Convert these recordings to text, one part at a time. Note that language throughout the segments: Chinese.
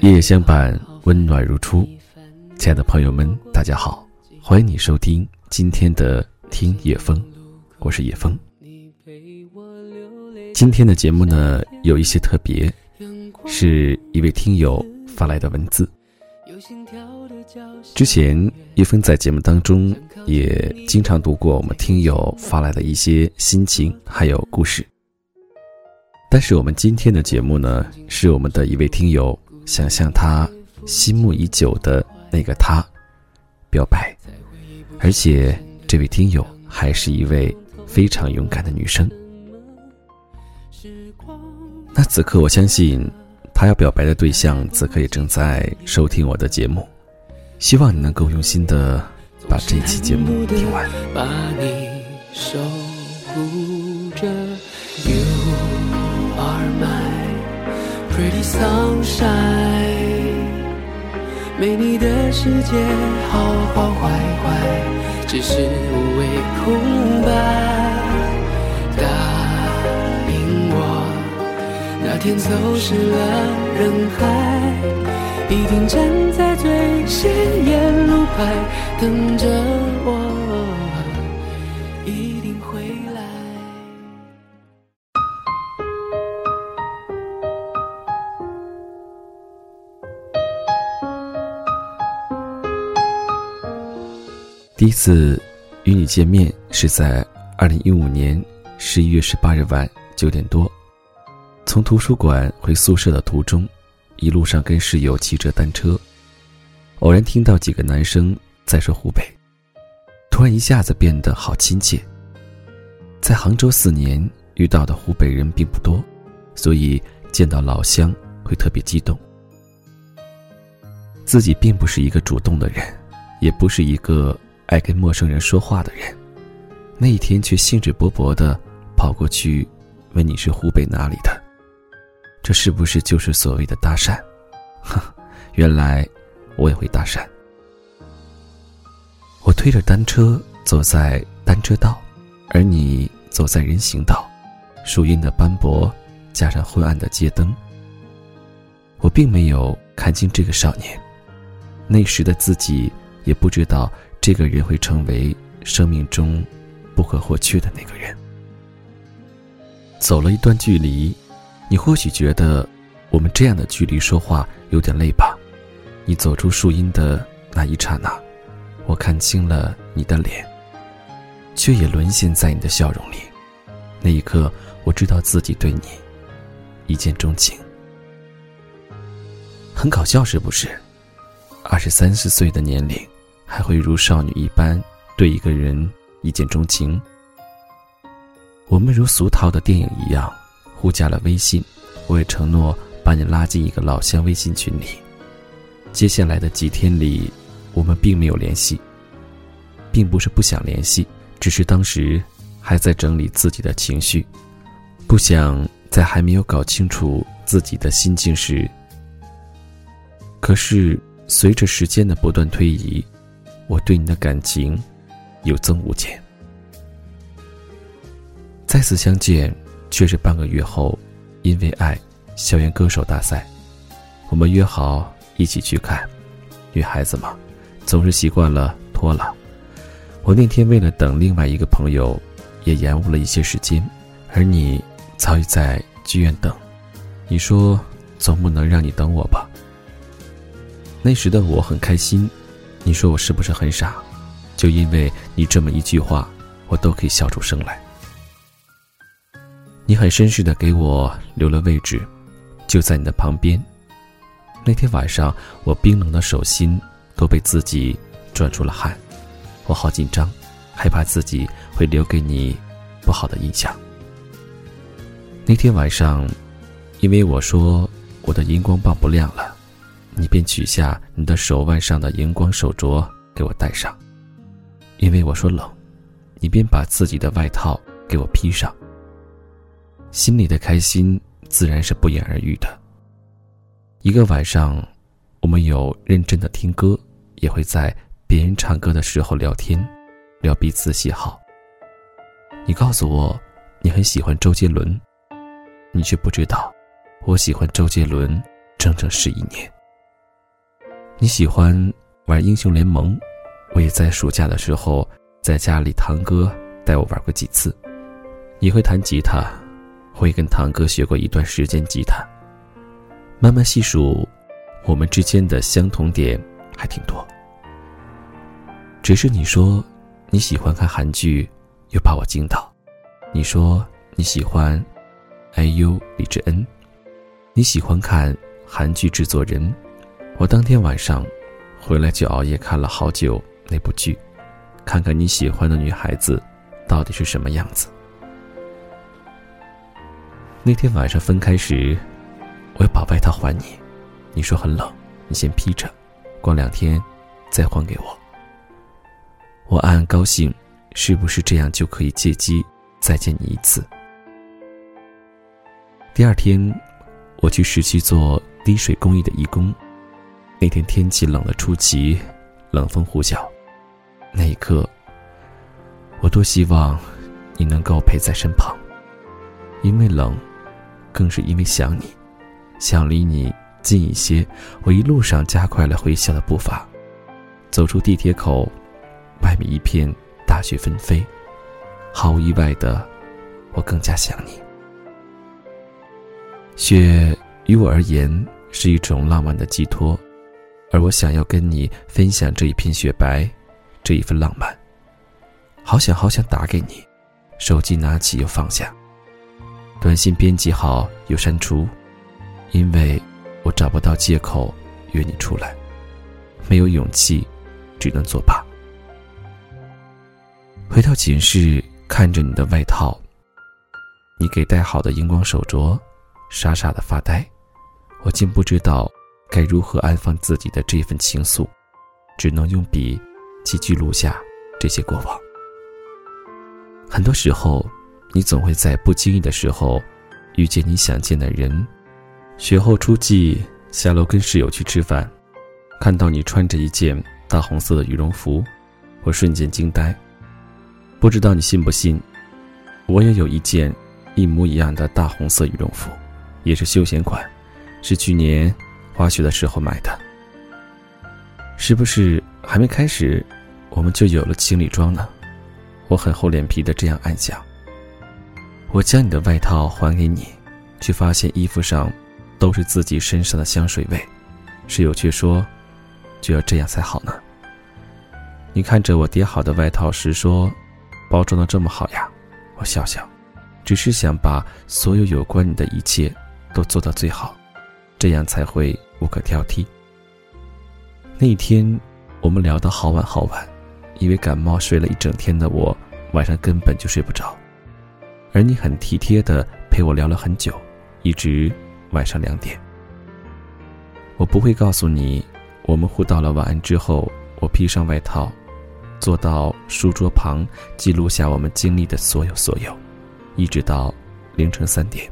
夜夜相伴，温暖如初。亲爱的朋友们，大家好，欢迎你收听今天的听夜风，我是叶风。今天的节目呢，有一些特别，是一位听友发来的文字。之前叶枫在节目当中也经常读过我们听友发来的一些心情还有故事，但是我们今天的节目呢，是我们的一位听友。想向他心目已久的那个他表白，而且这位听友还是一位非常勇敢的女生。那此刻，我相信他要表白的对象此刻也正在收听我的节目，希望你能够用心的把这期节目听完。把你守护着，You are my Pretty sunshine，没你的世界好好坏坏，只是无谓空白。答应我，那天走失了人海，一定站在最显眼路牌等着我。第一次与你见面是在二零一五年十一月十八日晚九点多，从图书馆回宿舍的途中，一路上跟室友骑着单车，偶然听到几个男生在说湖北，突然一下子变得好亲切。在杭州四年遇到的湖北人并不多，所以见到老乡会特别激动。自己并不是一个主动的人，也不是一个。爱跟陌生人说话的人，那一天却兴致勃勃的跑过去，问你是湖北哪里的？这是不是就是所谓的搭讪？哼，原来我也会搭讪。我推着单车走在单车道，而你走在人行道，树荫的斑驳加上昏暗的街灯，我并没有看清这个少年，那时的自己也不知道。这个人会成为生命中不可或缺的那个人。走了一段距离，你或许觉得我们这样的距离说话有点累吧？你走出树荫的那一刹那，我看清了你的脸，却也沦陷在你的笑容里。那一刻，我知道自己对你一见钟情。很搞笑，是不是？二十三四岁的年龄。还会如少女一般对一个人一见钟情。我们如俗套的电影一样，互加了微信。我也承诺把你拉进一个老乡微信群里。接下来的几天里，我们并没有联系，并不是不想联系，只是当时还在整理自己的情绪，不想在还没有搞清楚自己的心境时。可是随着时间的不断推移。我对你的感情有增无减。再次相见却是半个月后，因为爱，校园歌手大赛，我们约好一起去看。女孩子嘛，总是习惯了拖拉。我那天为了等另外一个朋友，也延误了一些时间，而你早已在剧院等。你说总不能让你等我吧？那时的我很开心。你说我是不是很傻？就因为你这么一句话，我都可以笑出声来。你很绅士的给我留了位置，就在你的旁边。那天晚上，我冰冷的手心都被自己转出了汗，我好紧张，害怕自己会留给你不好的印象。那天晚上，因为我说我的荧光棒不亮了。你便取下你的手腕上的荧光手镯给我戴上，因为我说冷，你便把自己的外套给我披上。心里的开心自然是不言而喻的。一个晚上，我们有认真的听歌，也会在别人唱歌的时候聊天，聊彼此喜好。你告诉我，你很喜欢周杰伦，你却不知道，我喜欢周杰伦整整十一年。你喜欢玩英雄联盟，我也在暑假的时候在家里堂哥带我玩过几次。你会弹吉他，我也跟堂哥学过一段时间吉他。慢慢细数，我们之间的相同点还挺多。只是你说你喜欢看韩剧，又把我惊到；你说你喜欢 IU 李智恩，你喜欢看韩剧制作人。我当天晚上回来就熬夜看了好久那部剧，看看你喜欢的女孩子到底是什么样子。那天晚上分开时，我要把外套还你，你说很冷，你先披着，过两天再还给我。我暗暗高兴，是不是这样就可以借机再见你一次？第二天，我去市区做滴水公益的义工。那天天气冷得出奇，冷风呼啸。那一刻，我多希望你能够陪在身旁。因为冷，更是因为想你，想离你近一些。我一路上加快了回校的步伐。走出地铁口，外面一片大雪纷飞。毫无意外的，我更加想你。雪于我而言是一种浪漫的寄托。而我想要跟你分享这一片雪白，这一份浪漫。好想好想打给你，手机拿起又放下。短信编辑好又删除，因为我找不到借口约你出来，没有勇气，只能作罢。回到寝室，看着你的外套，你给戴好的荧光手镯，傻傻的发呆。我竟不知道。该如何安放自己的这份情愫？只能用笔记记录下这些过往。很多时候，你总会在不经意的时候遇见你想见的人。雪后初霁，下楼跟室友去吃饭，看到你穿着一件大红色的羽绒服，我瞬间惊呆。不知道你信不信，我也有一件一模一样的大红色羽绒服，也是休闲款，是去年。滑雪的时候买的，是不是还没开始，我们就有了情侣装呢？我很厚脸皮的这样暗想。我将你的外套还给你，却发现衣服上都是自己身上的香水味。室友却说，就要这样才好呢。你看着我叠好的外套时说，包装的这么好呀。我笑笑，只是想把所有有关你的一切都做到最好，这样才会。无可挑剔。那天，我们聊得好晚好晚，因为感冒睡了一整天的我，晚上根本就睡不着。而你很体贴的陪我聊了很久，一直晚上两点。我不会告诉你，我们互道了晚安之后，我披上外套，坐到书桌旁，记录下我们经历的所有所有，一直到凌晨三点。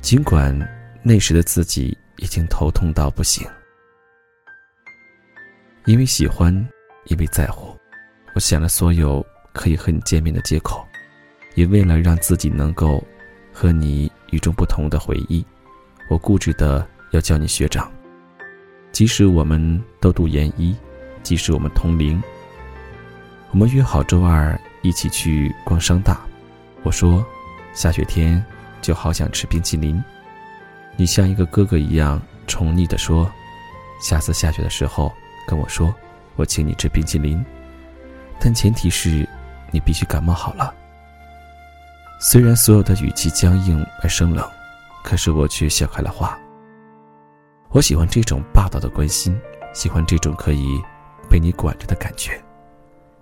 尽管那时的自己。已经头痛到不行，因为喜欢，因为在乎，我想了所有可以和你见面的借口，也为了让自己能够和你与众不同的回忆，我固执的要叫你学长。即使我们都读研一，即使我们同龄，我们约好周二一起去逛商大。我说，下雪天就好想吃冰淇淋。你像一个哥哥一样宠溺地说：“下次下雪的时候跟我说，我请你吃冰淇淋，但前提是，你必须感冒好了。”虽然所有的语气僵硬而生冷，可是我却笑开了花。我喜欢这种霸道的关心，喜欢这种可以被你管着的感觉。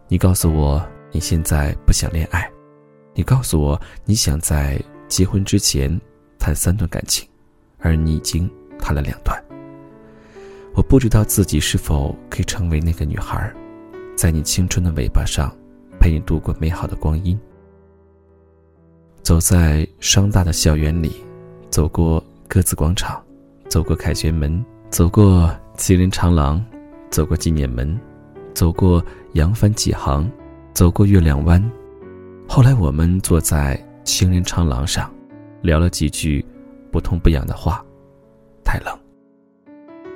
你告诉我你现在不想恋爱，你告诉我你想在结婚之前谈三段感情。而你已经谈了两段。我不知道自己是否可以成为那个女孩，在你青春的尾巴上，陪你度过美好的光阴。走在商大的校园里，走过鸽子广场，走过凯旋门，走过麒麟长廊，走过纪念门，走过扬帆起航，走过月亮湾。后来我们坐在行人长廊上，聊了几句不痛不痒的话。太冷，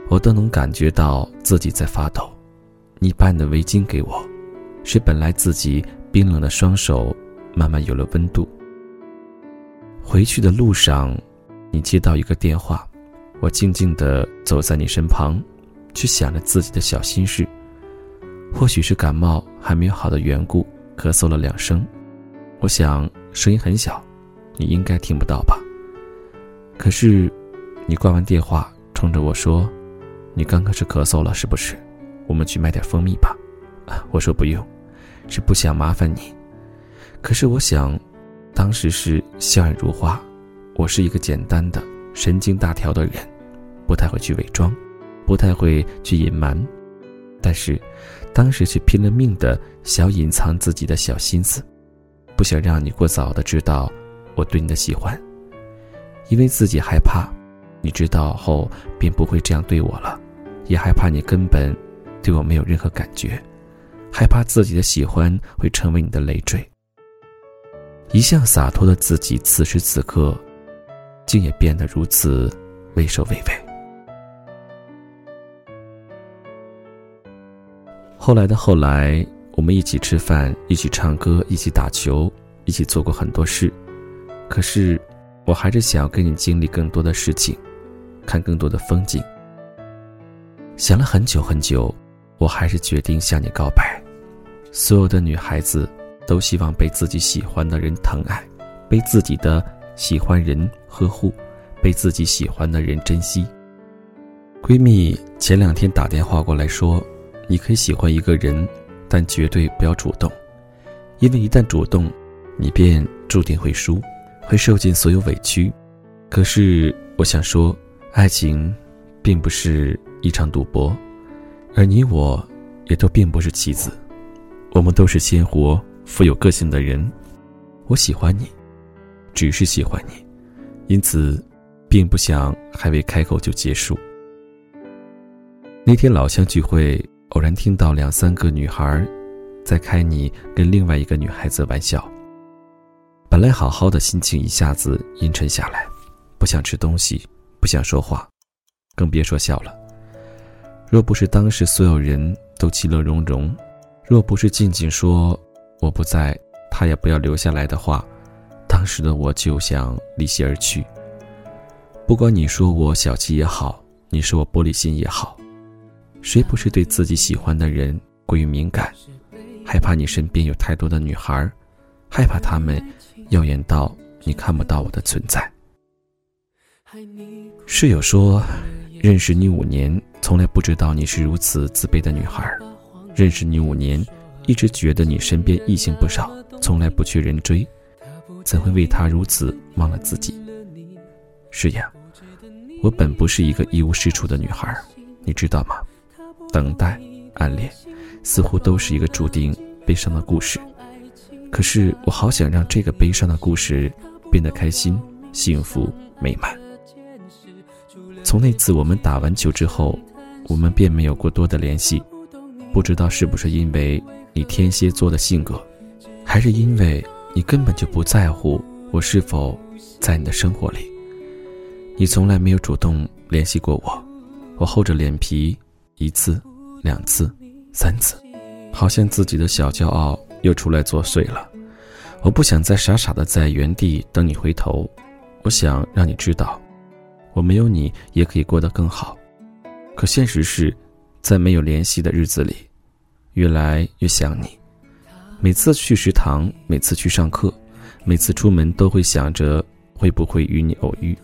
我都能感觉到自己在发抖。你把你的围巾给我，使本来自己冰冷的双手慢慢有了温度。回去的路上，你接到一个电话，我静静地走在你身旁，却想着自己的小心事。或许是感冒还没有好的缘故，咳嗽了两声。我想声音很小，你应该听不到吧？可是，你挂完电话，冲着我说：“你刚刚是咳嗽了是不是？我们去买点蜂蜜吧。”啊，我说不用，是不想麻烦你。可是我想，当时是笑靥如花，我是一个简单的、神经大条的人，不太会去伪装，不太会去隐瞒，但是，当时却拼了命的想隐藏自己的小心思。不想让你过早的知道我对你的喜欢，因为自己害怕，你知道后便不会这样对我了，也害怕你根本对我没有任何感觉，害怕自己的喜欢会成为你的累赘。一向洒脱的自己，此时此刻，竟也变得如此畏首畏尾。后来的后来。我们一起吃饭，一起唱歌，一起打球，一起做过很多事。可是，我还是想要跟你经历更多的事情，看更多的风景。想了很久很久，我还是决定向你告白。所有的女孩子都希望被自己喜欢的人疼爱，被自己的喜欢人呵护，被自己喜欢的人珍惜。闺蜜前两天打电话过来说：“你可以喜欢一个人。”但绝对不要主动，因为一旦主动，你便注定会输，会受尽所有委屈。可是我想说，爱情并不是一场赌博，而你我也都并不是棋子，我们都是鲜活、富有个性的人。我喜欢你，只是喜欢你，因此，并不想还未开口就结束。那天老乡聚会。偶然听到两三个女孩，在开你跟另外一个女孩子玩笑。本来好好的心情一下子阴沉下来，不想吃东西，不想说话，更别说笑了。若不是当时所有人都其乐融融，若不是静静说我不在，他也不要留下来的话，当时的我就想离席而去。不管你说我小气也好，你说我玻璃心也好。谁不是对自己喜欢的人过于敏感，害怕你身边有太多的女孩，害怕她们耀眼到你看不到我的存在。室友说，认识你五年，从来不知道你是如此自卑的女孩。认识你五年，一直觉得你身边异性不少，从来不缺人追，怎会为他如此忘了自己？是呀，我本不是一个一无是处的女孩，你知道吗？等待、暗恋，似乎都是一个注定悲伤的故事。可是我好想让这个悲伤的故事变得开心、幸福、美满。从那次我们打完球之后，我们便没有过多的联系。不知道是不是因为你天蝎座的性格，还是因为你根本就不在乎我是否在你的生活里。你从来没有主动联系过我，我厚着脸皮。一次，两次，三次，好像自己的小骄傲又出来作祟了。我不想再傻傻的在原地等你回头，我想让你知道，我没有你也可以过得更好。可现实是，在没有联系的日子里，越来越想你。每次去食堂，每次去上课，每次出门都会想着会不会与你偶遇。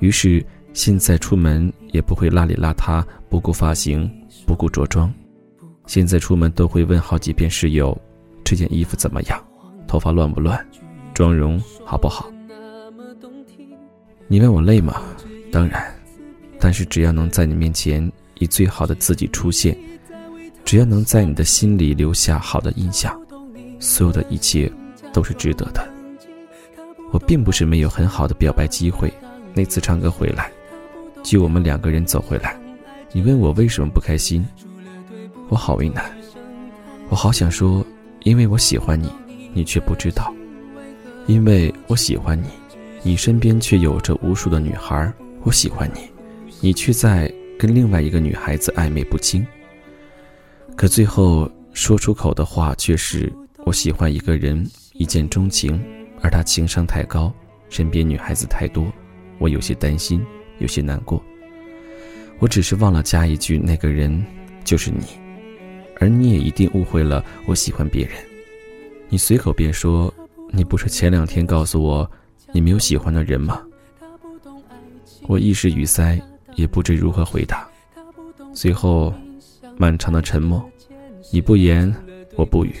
于是。现在出门也不会邋里邋遢，不顾发型，不顾着装。现在出门都会问好几遍室友：“这件衣服怎么样？头发乱不乱？妆容好不好？”你问我累吗？当然，但是只要能在你面前以最好的自己出现，只要能在你的心里留下好的印象，所有的一切都是值得的。我并不是没有很好的表白机会。那次唱歌回来，就我们两个人走回来，你问我为什么不开心，我好为难。我好想说，因为我喜欢你，你却不知道；因为我喜欢你，你身边却有着无数的女孩。我喜欢你，你却在跟另外一个女孩子暧昧不清。可最后说出口的话却是我喜欢一个人，一见钟情，而他情商太高，身边女孩子太多，我有些担心，有些难过。我只是忘了加一句，那个人就是你，而你也一定误会了我喜欢别人。你随口便说，你不是前两天告诉我你没有喜欢的人吗？我一时语塞，也不知如何回答。随后，漫长的沉默，你不言，我不语。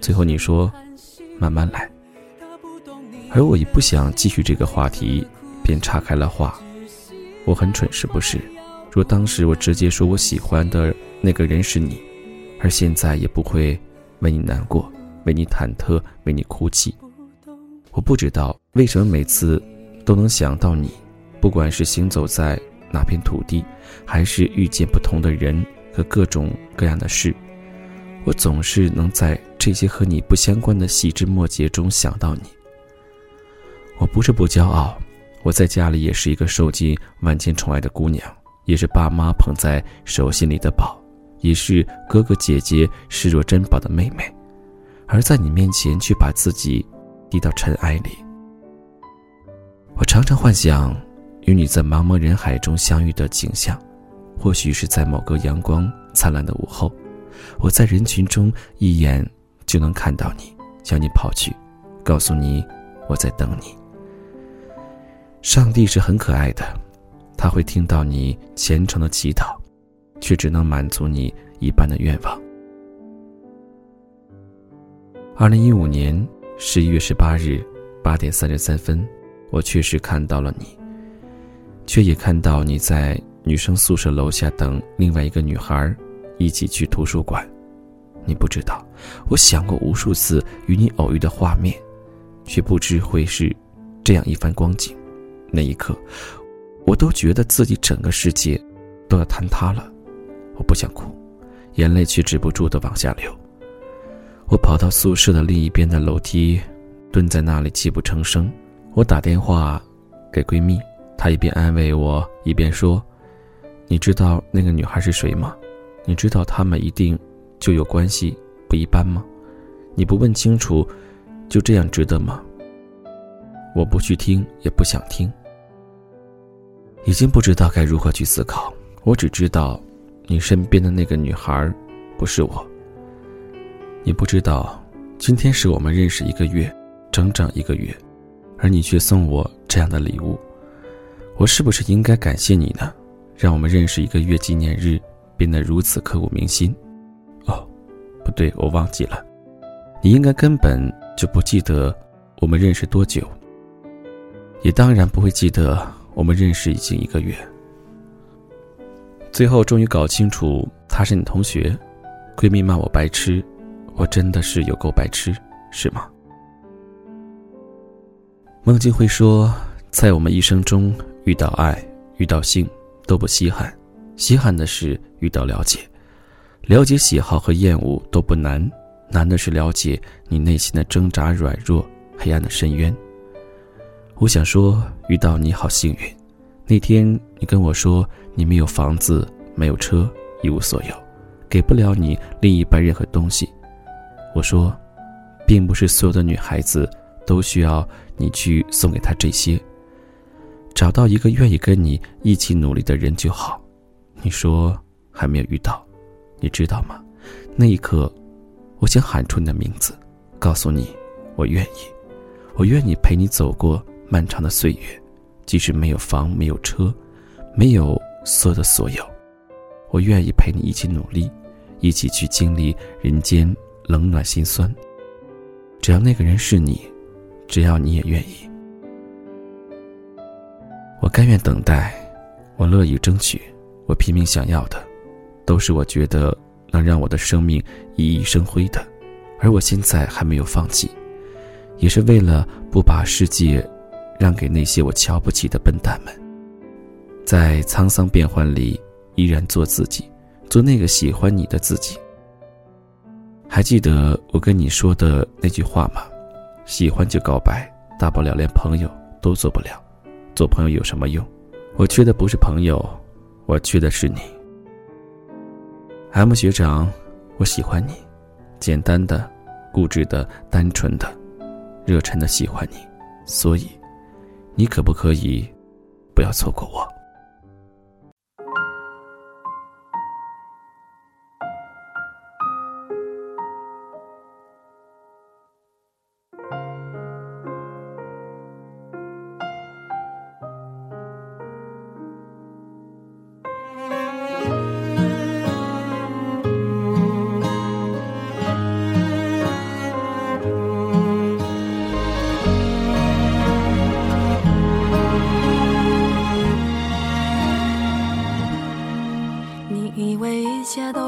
最后你说：“慢慢来。”而我也不想继续这个话题，便岔开了话。我很蠢，是不是？若当时我直接说我喜欢的那个人是你，而现在也不会为你难过，为你忐忑，为你哭泣。我不知道为什么每次都能想到你。不管是行走在哪片土地，还是遇见不同的人和各种各样的事，我总是能在这些和你不相关的细枝末节中想到你。我不是不骄傲，我在家里也是一个受尽万千宠爱的姑娘，也是爸妈捧在手心里的宝，也是哥哥姐姐视若珍宝的妹妹，而在你面前却把自己低到尘埃里。我常常幻想。与你在茫茫人海中相遇的景象，或许是在某个阳光灿烂的午后，我在人群中一眼就能看到你，向你跑去，告诉你我在等你。上帝是很可爱的，他会听到你虔诚的祈祷，却只能满足你一半的愿望。二零一五年十一月十八日八点三十三分，我确实看到了你。却也看到你在女生宿舍楼下等另外一个女孩，一起去图书馆。你不知道，我想过无数次与你偶遇的画面，却不知会是这样一番光景。那一刻，我都觉得自己整个世界都要坍塌了。我不想哭，眼泪却止不住的往下流。我跑到宿舍的另一边的楼梯，蹲在那里泣不成声。我打电话给闺蜜。她一边安慰我，一边说：“你知道那个女孩是谁吗？你知道他们一定就有关系不一般吗？你不问清楚，就这样值得吗？”我不去听，也不想听，已经不知道该如何去思考。我只知道，你身边的那个女孩不是我。你不知道，今天是我们认识一个月，整整一个月，而你却送我这样的礼物。我是不是应该感谢你呢？让我们认识一个月纪念日变得如此刻骨铭心。哦，不对，我忘记了。你应该根本就不记得我们认识多久，也当然不会记得我们认识已经一个月。最后终于搞清楚他是你同学，闺蜜骂我白痴，我真的是有够白痴，是吗？孟京辉说，在我们一生中。遇到爱，遇到性都不稀罕，稀罕的是遇到了解。了解喜好和厌恶都不难，难的是了解你内心的挣扎、软弱、黑暗的深渊。我想说，遇到你好幸运。那天你跟我说你没有房子，没有车，一无所有，给不了你另一半任何东西。我说，并不是所有的女孩子都需要你去送给她这些。找到一个愿意跟你一起努力的人就好。你说还没有遇到，你知道吗？那一刻，我想喊出你的名字，告诉你，我愿意，我愿意陪你走过漫长的岁月，即使没有房，没有车，没有所有的所有，我愿意陪你一起努力，一起去经历人间冷暖心酸。只要那个人是你，只要你也愿意。我甘愿等待，我乐意争取，我拼命想要的，都是我觉得能让我的生命熠熠生辉的，而我现在还没有放弃，也是为了不把世界让给那些我瞧不起的笨蛋们。在沧桑变幻里，依然做自己，做那个喜欢你的自己。还记得我跟你说的那句话吗？喜欢就告白，大不了连朋友都做不了，做朋友有什么用？我缺的不是朋友，我缺的是你。M 学长，我喜欢你，简单的、固执的、单纯的、热忱的喜欢你，所以，你可不可以不要错过我？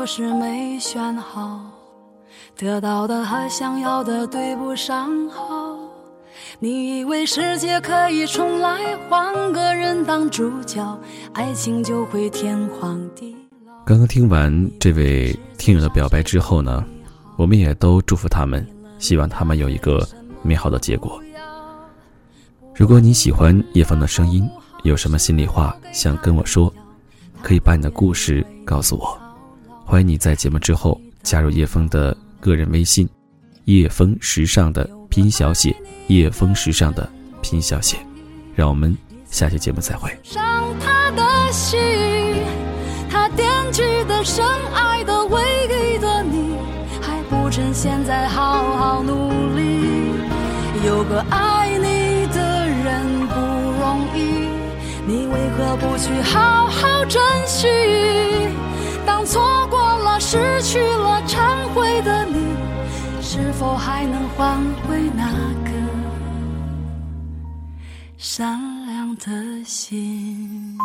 是没选好，得到的和想要的对不上号。你以为世界可以重来，换个人当主角，爱情就会天荒地老。刚刚听完这位听友的表白之后呢，我们也都祝福他们，希望他们有一个美好的结果。如果你喜欢叶枫的声音，有什么心里话想跟我说，可以把你的故事告诉我。欢迎你在节目之后加入叶枫的个人微信，叶枫时尚的拼小写，叶枫时尚的拼小写，让我们下期节目再会。伤他的心，他惦记的、深爱的、唯一的你，还不趁现在好好努力。有个爱你的人不容易，你为何不去好好珍惜？当错过了、失去了、忏悔的你，是否还能换回那个善良的心？